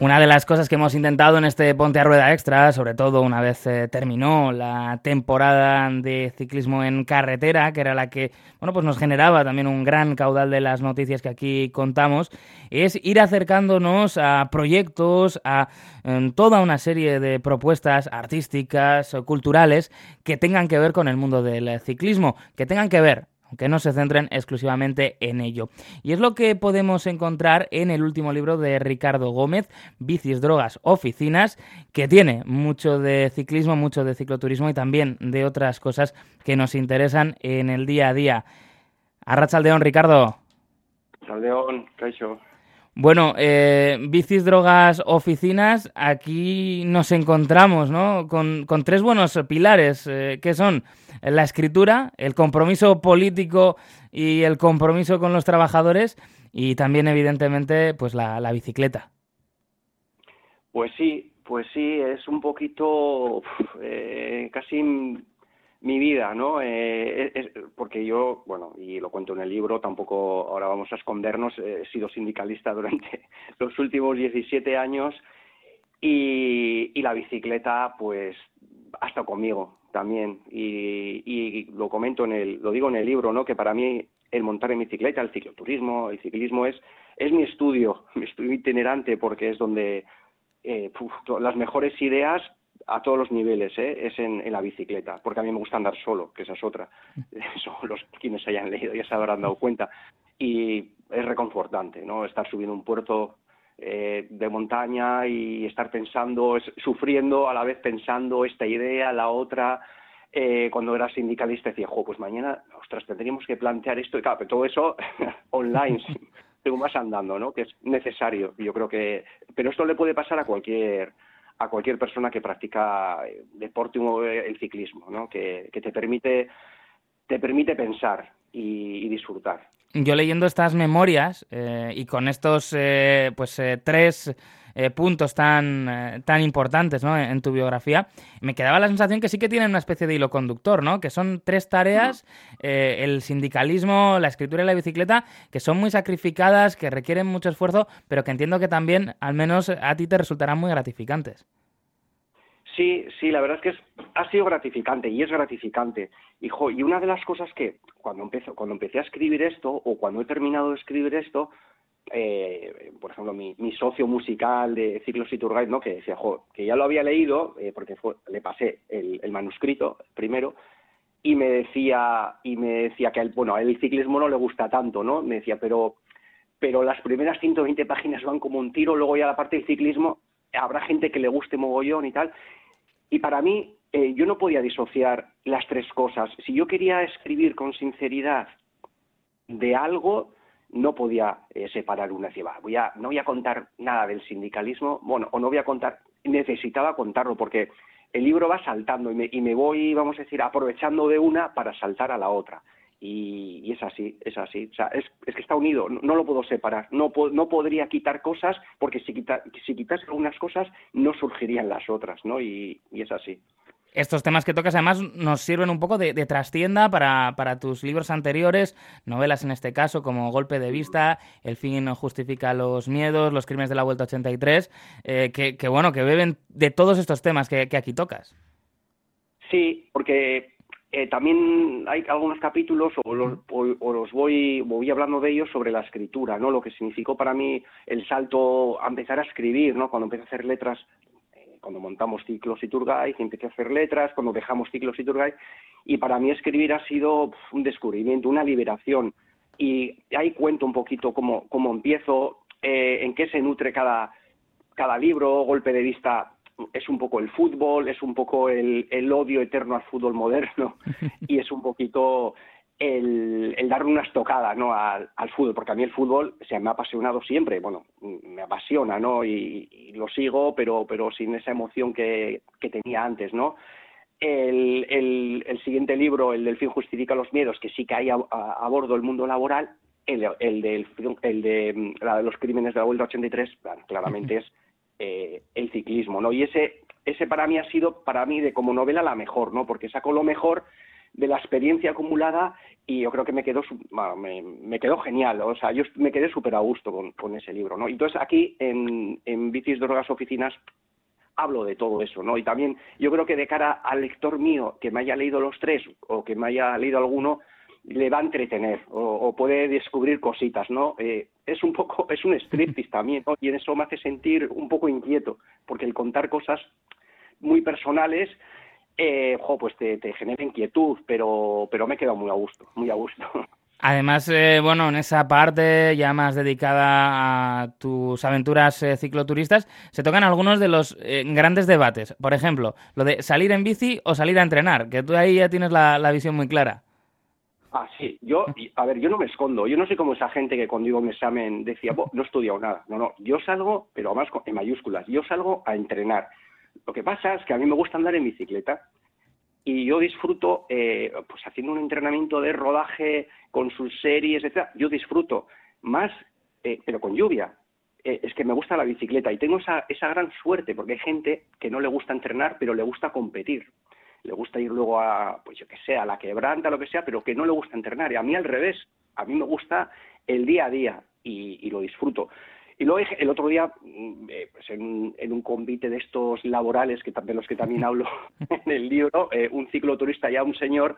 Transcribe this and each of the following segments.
Una de las cosas que hemos intentado en este Ponte a Rueda Extra, sobre todo una vez eh, terminó la temporada de ciclismo en carretera, que era la que bueno, pues nos generaba también un gran caudal de las noticias que aquí contamos, es ir acercándonos a proyectos, a em, toda una serie de propuestas artísticas, culturales que tengan que ver con el mundo del ciclismo, que tengan que ver aunque no se centren exclusivamente en ello. Y es lo que podemos encontrar en el último libro de Ricardo Gómez, Bicis, Drogas, Oficinas, que tiene mucho de ciclismo, mucho de cicloturismo y también de otras cosas que nos interesan en el día a día. Arrachaldeón, Ricardo. Arrachaldeón, Caixo. Bueno, eh, bicis, drogas, oficinas, aquí nos encontramos ¿no? con, tres buenos pilares, eh, que son la escritura, el compromiso político y el compromiso con los trabajadores y también, evidentemente, pues la, bicicleta. Pues sí, pues sí, es un poquito eh, casi mi vida, ¿no? Eh, es, porque yo, bueno, y lo cuento en el libro, tampoco ahora vamos a escondernos, he sido sindicalista durante los últimos 17 años y, y la bicicleta, pues, ha estado conmigo también. Y, y, lo comento en el, lo digo en el libro, ¿no? Que para mí el montar en bicicleta, el cicloturismo, el ciclismo es, es mi estudio, mi estudio itinerante, porque es donde eh, las mejores ideas a todos los niveles ¿eh? es en, la bicicleta, porque a mí me gusta andar solo, que esa es otra. Eso los quienes hayan leído ya se habrán dado cuenta. Y es reconfortante, ¿no? Estar subiendo un puerto eh, de montaña y estar pensando, sufriendo, a la vez pensando esta idea, la otra. Eh, cuando era sindicalista decía, jo, pues mañana, ostras, tendríamos que plantear esto. Y claro, pero todo eso online, según vas andando, ¿no? Que es necesario. Yo creo que... Pero esto le puede pasar a cualquier a cualquier persona que practica eh, deporte o el ciclismo, ¿no? que, te permite te permite pensar y, disfrutar. Yo leyendo estas memorias eh, y con estos eh, pues tres eh, puntos tan, eh, tan importantes ¿no? en, tu biografía, me quedaba la sensación que sí que tienen una especie de hilo conductor, ¿no? que son tres tareas, eh, el sindicalismo, la escritura y la bicicleta, que son muy sacrificadas, que requieren mucho esfuerzo, pero que entiendo que también, al menos a ti, te resultarán muy gratificantes. Sí, sí, la verdad es que ha sido gratificante y es gratificante. Hijo, y una de las cosas que cuando, empezó, cuando empecé a escribir esto o cuando he terminado de escribir esto, eh, por ejemplo, mi, socio musical de Ciclos y Tour ¿no? que decía, que ya lo había leído, eh, porque le pasé el, manuscrito primero, y me decía, y me decía que bueno, a él el ciclismo no le gusta tanto, ¿no? Me decía, pero, pero las primeras 120 páginas van como un tiro, luego ya la parte del ciclismo habrá gente que le guste mogollón y tal. Y para mí, eh, yo no podía disociar las tres cosas. Si yo quería escribir con sinceridad de algo, no podía eh, separar una y voy a, no voy a contar nada del sindicalismo, bueno, o no voy a contar, necesitaba contarlo porque el libro va saltando y me, y me voy, vamos a decir, aprovechando de una para saltar a la otra. Y, es así, es así. O sea, es, es que está unido, no, lo puedo separar. No, no podría quitar cosas porque si, quita, si quitas algunas cosas no surgirían las otras, ¿no? y es así estos temas que tocas además nos sirven un poco de, trastienda para, tus libros anteriores, novelas en este caso, como Golpe de Vista, El fin no justifica los miedos, Los crímenes de la Vuelta 83, eh, que, bueno, que beben de todos estos temas que, aquí tocas. Sí, porque eh, también hay algunos capítulos o los, o, los voy, voy hablando de ellos sobre la escritura, ¿no? Lo que significó para mí el salto a empezar a escribir, ¿no? Cuando empecé a hacer letras cuando montamos ciclos y Turgay, empecé a hacer letras, cuando dejamos ciclos y Turgay, y para mí escribir ha sido un descubrimiento, una liberación. Y ahí cuento un poquito cómo, cómo empiezo, eh, en qué se nutre cada, cada libro, golpe de vista es un poco el fútbol, es un poco el, el odio eterno al fútbol moderno y es un poquito el, el darle una estocada ¿no? Al, fútbol, porque a mí el fútbol se me ha apasionado siempre, bueno, me apasiona, ¿no? Y, lo sigo, pero, pero sin esa emoción que, que tenía antes, ¿no? El, el, el, siguiente libro, el del fin justifica los miedos, que sí que hay a, bordo el mundo laboral, el, el, del, el de, la los crímenes de la Vuelta 83, claramente es eh, el ciclismo, ¿no? Y ese, ese para mí ha sido, para mí, de como novela, la mejor, ¿no? Porque saco lo mejor de la experiencia acumulada y yo creo que me quedó me, me quedó genial o sea yo me quedé súper a gusto con, con, ese libro no entonces aquí en, en bicis drogas oficinas hablo de todo eso no y también yo creo que de cara al lector mío que me haya leído los tres o que me haya leído alguno le va a entretener o, puede descubrir cositas, ¿no? Eh, es un poco, es un striptease también, ¿no? Y en eso me hace sentir un poco inquieto, porque el contar cosas muy personales, eh, pues te, genera inquietud, pero, pero me he quedado muy a gusto, muy a gusto. Además, eh, bueno, en esa parte ya más dedicada a tus aventuras eh, cicloturistas, se tocan algunos de los grandes debates. Por ejemplo, lo de salir en bici o salir a entrenar, que tú ahí ya tienes la visión muy clara. Ah, sí. Yo, a ver, yo no me escondo. Yo no sé cómo esa gente que cuando iba a un examen decía, no he estudiado nada. No, no. Yo salgo, pero además en mayúsculas, yo salgo a entrenar. Lo que pasa es que a mí me gusta andar en bicicleta y yo disfruto, eh, pues haciendo un entrenamiento de rodaje con sus series, etcétera. Yo disfruto más, eh, pero con lluvia. Eh, es que me gusta la bicicleta y tengo esa, esa gran suerte porque hay gente que no le gusta entrenar, pero le gusta competir le gusta ir luego a, pues yo que sé, a la quebranta, lo que sea, pero que no le gusta entrenar. Y a mí al revés, a mí me gusta el día a día y, lo disfruto. Y luego el otro día, mm, eh, pues en, un convite de estos laborales, que de los que también hablo en el libro, eh, un cicloturista ya, un señor,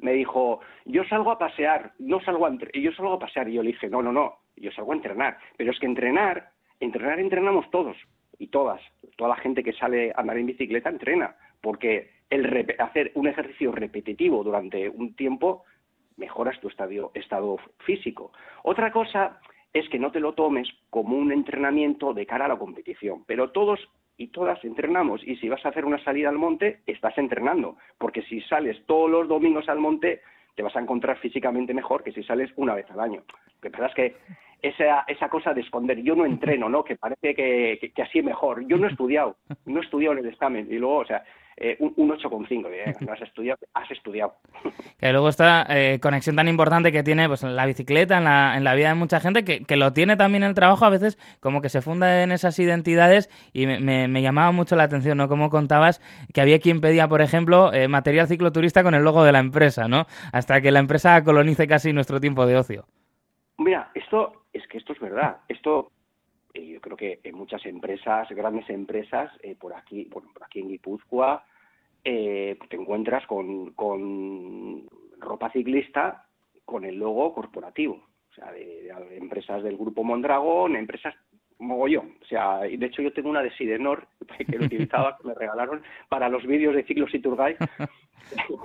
me dijo, yo salgo a pasear, no salgo a yo salgo a pasear. Y yo le dije, no, no, no, yo salgo a entrenar. Pero es que entrenar, entrenar entrenamos todos y todas. Toda la gente que sale a andar en bicicleta entrena, porque el hacer un ejercicio repetitivo durante un tiempo mejoras tu estado físico. Otra cosa es que no te lo tomes como un entrenamiento de cara a la competición, pero todos y todas entrenamos y si vas a hacer una salida al monte, estás entrenando, porque si sales todos los domingos al monte, te vas a encontrar físicamente mejor que si sales una vez al año. Que pasa es que esa, esa cosa de esconder, yo no entreno, ¿no? Que parece que, que, así es mejor. Yo no he estudiado, no he estudiado en el examen y luego, o sea, eh, un, un 8,5. Eh, no has estudiado, has estudiado. Que luego esta eh, conexión tan importante que tiene pues, la bicicleta en la, en la vida de mucha gente, que, que, lo tiene también el trabajo, a veces como que se funda en esas identidades y me, me, llamaba mucho la atención, ¿no? Como contabas que había quien pedía, por ejemplo, eh, material cicloturista con el logo de la empresa, ¿no? Hasta que la empresa colonice casi nuestro tiempo de ocio. Mira, esto es que esto es verdad. Esto yo creo que en muchas empresas, grandes empresas, eh, por aquí, bueno, por aquí en Guipúzcoa, eh, te encuentras con, con, ropa ciclista con el logo corporativo, o sea, de, empresas del grupo Mondragón, empresas mogollón. O sea, de hecho yo tengo una de Sidenor que lo utilizaba, que me regalaron para los vídeos de ciclos y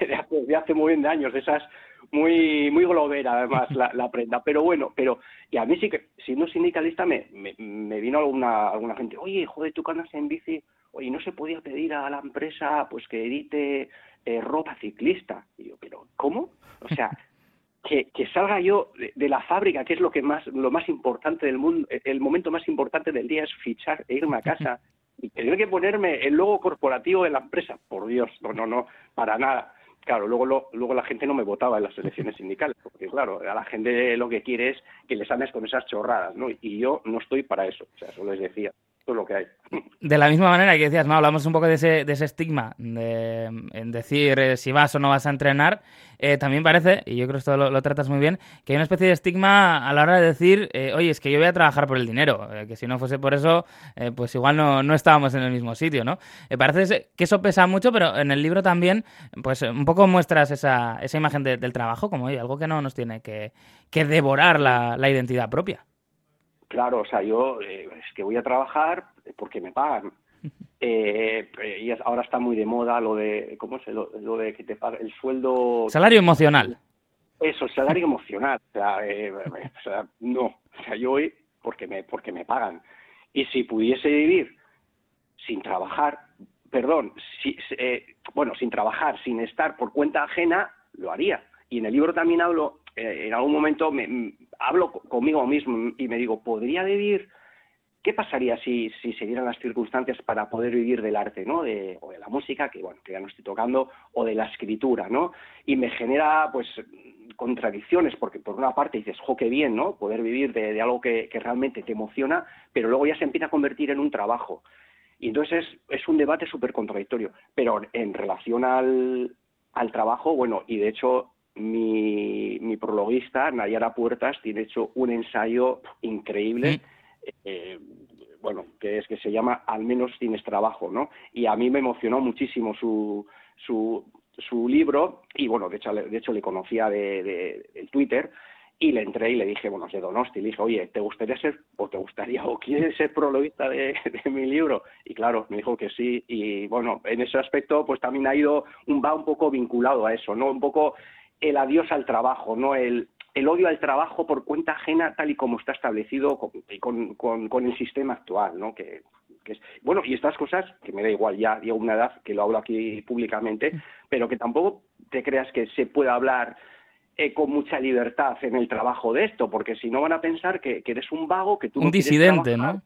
de hace, de hace muy bien de años, de esas muy muy globera además la, la, prenda. Pero bueno pero y a mí sí que siendo sindicalista me, me, me vino alguna alguna gente oye joder tú que andas en bici oye no se podía pedir a la empresa pues que edite eh, ropa ciclista y yo pero cómo o sea que, que salga yo de, la fábrica que es lo que más lo más importante del mundo el momento más importante del día es fichar e irme a casa. Y tener que ponerme el logo corporativo de la empresa por Dios no no no para nada Claro, luego, luego la gente no me votaba en las elecciones sindicales, porque claro, a la gente lo que quiere es que les ames con esas chorradas, ¿no? Y yo no estoy para eso, o sea, eso les decía lo que hay. De la misma manera que decías, ¿no? hablamos un poco de ese, de ese estigma de en decir eh, si vas o no vas a entrenar. Eh, también parece, y yo creo que esto lo, tratas muy bien, que hay una especie de estigma a la hora de decir, eh, oye, es que yo voy a trabajar por el dinero, que si no fuese por eso, pues igual no, no, estábamos en el mismo sitio, ¿no? parece que eso pesa mucho, pero en el libro también, pues un poco muestras esa, esa imagen del trabajo como algo que no nos tiene que, que devorar la, la identidad propia. Claro, o sea, yo eh, es que voy a trabajar porque me pagan. Eh, y ahora está muy de moda lo de, ¿cómo se lo, lo de que te paga el sueldo? Salario emocional. Eso, el salario emocional. O sea, eh, o sea, no, o sea, yo voy porque me, porque me pagan. Y si pudiese vivir sin trabajar, perdón, si, eh, bueno, sin trabajar, sin estar por cuenta ajena, lo haría. Y en el libro también hablo eh, en algún momento me, hablo conmigo mismo y me digo, ¿podría vivir? ¿Qué pasaría si, se dieran las circunstancias para poder vivir del arte, ¿no? De, o de la música, que bueno, que ya no estoy tocando, o de la escritura, ¿no? Y me genera, pues, contradicciones, porque por una parte dices, jo, qué bien, ¿no? Poder vivir de, algo que, realmente te emociona, pero luego ya se empieza a convertir en un trabajo. Y entonces es, es un debate súper contradictorio. Pero en relación al trabajo, bueno, y de hecho mi, mi prologuista, Nayara Puertas, tiene hecho un ensayo increíble. Eh, bueno, que es que se llama Al menos tienes trabajo, ¿no? Y a mí me emocionó muchísimo su, su, su libro y bueno, de hecho, de hecho le conocía de, de, Twitter y le entré y le dije, bueno, de Donosti, le dije, oye, ¿te gustaría ser, o te gustaría, o quieres ser prologuista de, de, mi libro? Y claro, me dijo que sí, y bueno, en ese aspecto, pues también ha ido, un, va un poco vinculado a eso, ¿no? Un poco el adiós al trabajo, ¿no? El, el odio al trabajo por cuenta ajena tal y como está establecido con, con, con, el sistema actual, ¿no? Que, que es, bueno, y estas cosas, que me da igual ya, digo una edad que lo hablo aquí públicamente, pero que tampoco te creas que se pueda hablar eh, con mucha libertad en el trabajo de esto, porque si no van a pensar que, que eres un vago, que tú... Un disidente, ¿no?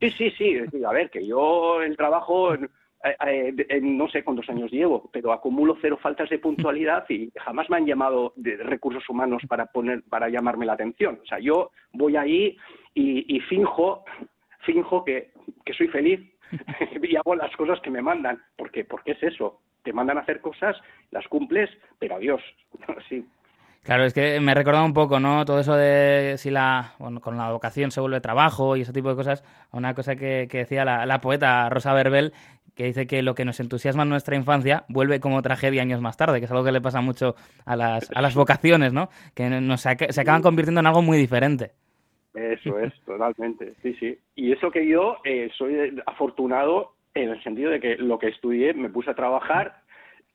Sí, sí, sí, a ver, que yo el trabajo no sé cuántos años llevo, pero acumulo cero faltas de puntualidad y jamás me han llamado de recursos humanos para poner, para llamarme la atención. O sea, yo voy ahí y, y finjo, finjo que, que soy feliz y hago las cosas que me mandan, porque, porque es eso. Te mandan a hacer cosas, las cumples, pero adiós. sí. Claro, es que me recordaba un poco, ¿no? Todo eso de si la, bueno, con la vocación se vuelve trabajo y ese tipo de cosas, una cosa que, que decía la, la, poeta Rosa Verbel, que dice que lo que nos entusiasma en nuestra infancia vuelve como tragedia años más tarde, que es algo que le pasa mucho a las, a las vocaciones, ¿no? Que nos, se acaban convirtiendo en algo muy diferente. Eso es, totalmente, sí, sí. Y eso que yo eh, soy afortunado en el sentido de que lo que estudié me puse a trabajar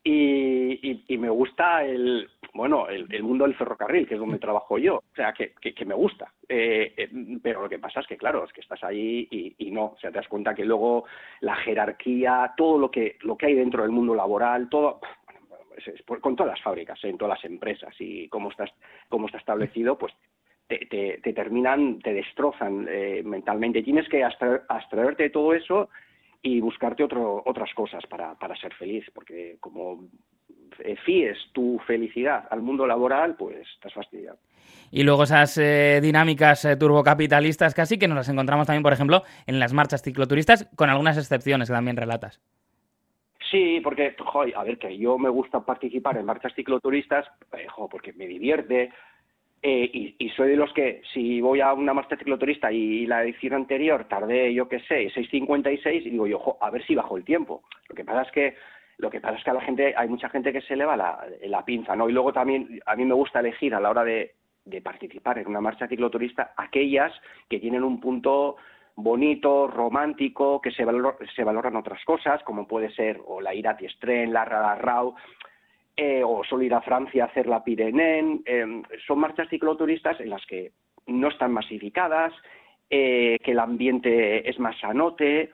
y, y, me gusta el bueno el, el, mundo del ferrocarril que es donde trabajo yo o sea que, que, me gusta. Eh, eh, pero lo que pasa es que claro es que estás ahí y, y, no. O sea te das cuenta que luego la jerarquía todo lo que lo que hay dentro del mundo laboral todo bueno, es, es, con todas las fábricas en todas las empresas y cómo estás cómo está establecido pues te, te, te terminan te destrozan eh, mentalmente. Tienes que abstraerte de todo eso y buscarte otro, otras cosas para, para ser feliz, porque como fíes tu felicidad al mundo laboral, pues estás fastidiado. Y luego esas eh, dinámicas eh, turbocapitalistas casi que nos las encontramos también, por ejemplo, en las marchas cicloturistas, con algunas excepciones que también relatas. Sí, porque, joder, a ver, que yo me gusta participar en marchas cicloturistas, eh, jo, porque me divierte, eh, y, y, soy de los que, si voy a una marcha cicloturista y la edición anterior tardé, yo qué sé, 6.56, y digo yo, ojo, a ver si bajo el tiempo. Lo que pasa es que lo que pasa es que a la gente, hay mucha gente que se eleva la, la pinza, ¿no? Y luego también a mí me gusta elegir a la hora de, de participar en una marcha cicloturista aquellas que tienen un punto bonito, romántico, que se, valor, se valoran otras cosas, como puede ser o la Irati Estren, la Radarrau, eh, o solo ir a Francia a hacer la Pirenén. Eh, son marchas cicloturistas en las que no están masificadas, eh, que el ambiente es más sanote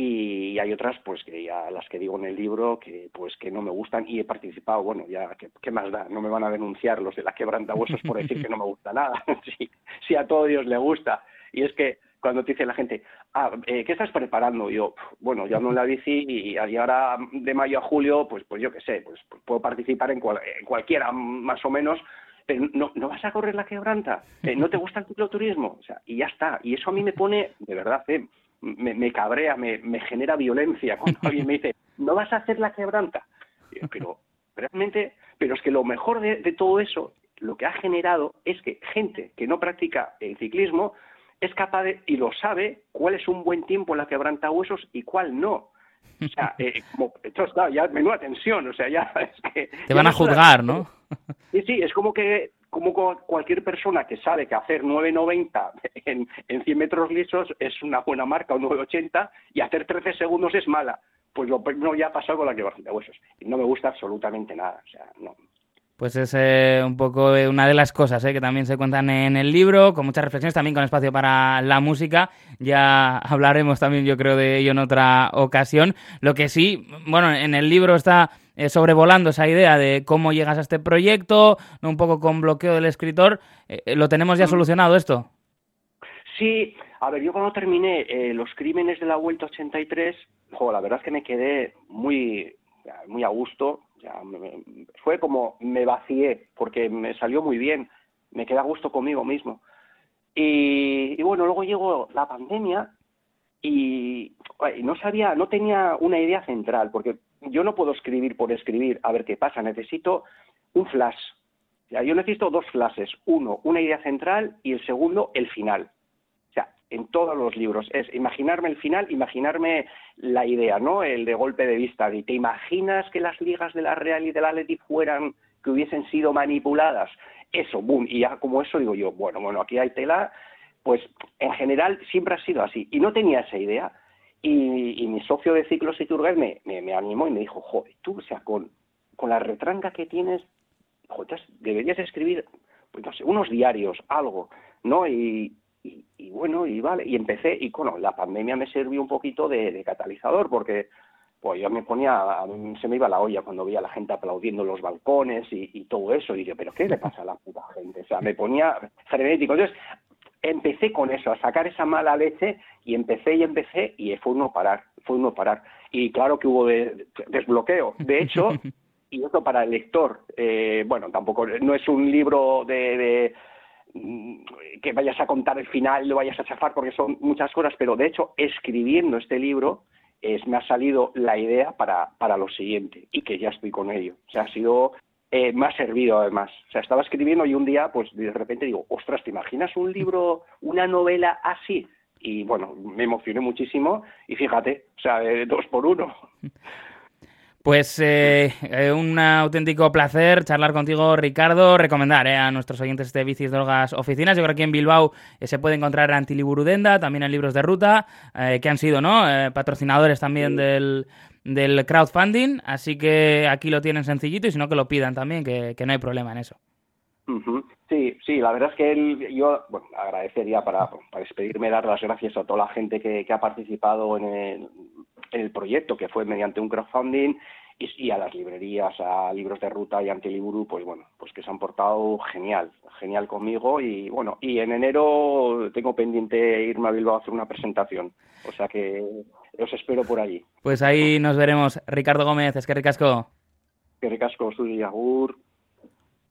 y hay otras pues que ya las que digo en el libro que pues que no me gustan y he participado bueno ya qué, qué más da no me van a denunciar los de la quebrantahuesos por decir que no me gusta nada si, si a todo Dios le gusta y es que cuando te dice la gente, ah, eh, ¿qué estás preparando? Yo, bueno, yo ando en la bici y, y ahora de mayo a julio, pues, pues yo qué sé, pues, pues puedo participar en, cual, en, cualquiera más o menos, pero no, no vas a correr la quebranta, eh, no te gusta el cicloturismo, o sea, y ya está. Y eso a mí me pone, de verdad, eh, me, me, cabrea, me, me genera violencia cuando alguien me dice, no vas a hacer la quebranta. Pero realmente, pero es que lo mejor de, de todo eso, lo que ha generado es que gente que no practica el ciclismo es capaz de, y lo sabe, cuál es un buen tiempo en la quebrantahuesos y cuál no. O sea, eh, como, entonces, claro, ya menuda tensión, o sea, ya es que... Te van a juzgar, ¿no? Sí, sí, es como que como cualquier persona que sabe que hacer 9.90 en, en 100 metros lisos es una buena marca, o 9.80, y hacer 13 segundos es mala. Pues lo no ya ha pasado con la quebrantahuesos. Y no me gusta absolutamente nada, o sea, no, pues es eh, un poco una de las cosas eh, que también se cuentan en el libro, con muchas reflexiones, también con espacio para la música. Ya hablaremos también, yo creo, de ello en otra ocasión. Lo que sí, bueno, en el libro está eh, sobrevolando esa idea de cómo llegas a este proyecto, un poco con bloqueo del escritor. Eh, ¿Lo tenemos ya mm. solucionado esto? Sí, a ver, yo cuando terminé eh, Los Crímenes de la Vuelta 83, jo, la verdad es que me quedé muy, muy a gusto ya, me, fue como me vacié, porque me salió muy bien, me quedé a gusto conmigo mismo. Y, y bueno, luego llegó la pandemia y, y, no sabía, no tenía una idea central, porque yo no puedo escribir por escribir a ver qué pasa, necesito un flash. Ya, yo necesito dos flashes, uno, una idea central y el segundo, el final. O sea, en todos los libros es imaginarme el final, imaginarme la idea, ¿no? El de golpe de vista. ¿Y te imaginas que las ligas de la Real y de la Athletic fueran que hubiesen sido manipuladas? Eso, boom, y ya como eso digo yo, bueno, bueno, aquí hay tela, pues en general siempre ha sido así. Y no tenía esa idea. Y, mi socio de ciclos y me, me, animó y me dijo, joder, tú, o sea, con, con la retranca que tienes, joder, deberías escribir, pues no sé, unos diarios, algo, ¿no? Y, y, bueno, y vale, y empecé, y bueno, la pandemia me sirvió un poquito de, catalizador, porque pues yo me ponía, se me iba la olla cuando veía a la gente aplaudiendo los balcones y, todo eso, y yo, pero ¿qué le pasa a la puta gente? O sea, me ponía frenético. Entonces, empecé con eso, a sacar esa mala leche, y empecé y empecé, y fue uno parar, fue uno parar. Y claro que hubo desbloqueo. De hecho, y eso para el lector, eh, bueno, tampoco, no es un libro de Mm, que vayas a contar el final lo vayas a chafar porque son muchas cosas, pero de hecho escribiendo este libro es, me ha salido la idea para, para lo siguiente y que ya estoy con ello. O sea, ha sido, eh, me ha servido además. O sea, estaba escribiendo y un día, pues de repente digo, ostras, ¿te imaginas un libro, una novela así? Y bueno, me emocioné muchísimo y fíjate, o sea, dos por uno. Pues eh, eh, un auténtico placer charlar contigo, Ricardo. Recomendar eh, a nuestros oyentes de Bicis, Drogas, Oficinas. Yo creo que aquí en Bilbao se puede encontrar Antiliburudenda, también en libros de ruta, que han sido ¿no? patrocinadores también del, del crowdfunding. Así que aquí lo tienen sencillito y si no que lo pidan también, que, no hay problema en eso. Sí, sí, la verdad es que yo bueno, agradecería para, para despedirme, dar las gracias a toda la gente que, que ha participado en el, el proyecto, que fue mediante un crowdfunding, y, a las librerías, a libros de ruta y Antiliburu, pues bueno, pues que se han portado genial, genial conmigo y bueno, y en enero tengo pendiente irme a Bilbao a hacer una presentación, o sea que os espero por allí. Pues ahí nos veremos. Ricardo Gómez, es que ricasco. Que ricasco, Agur.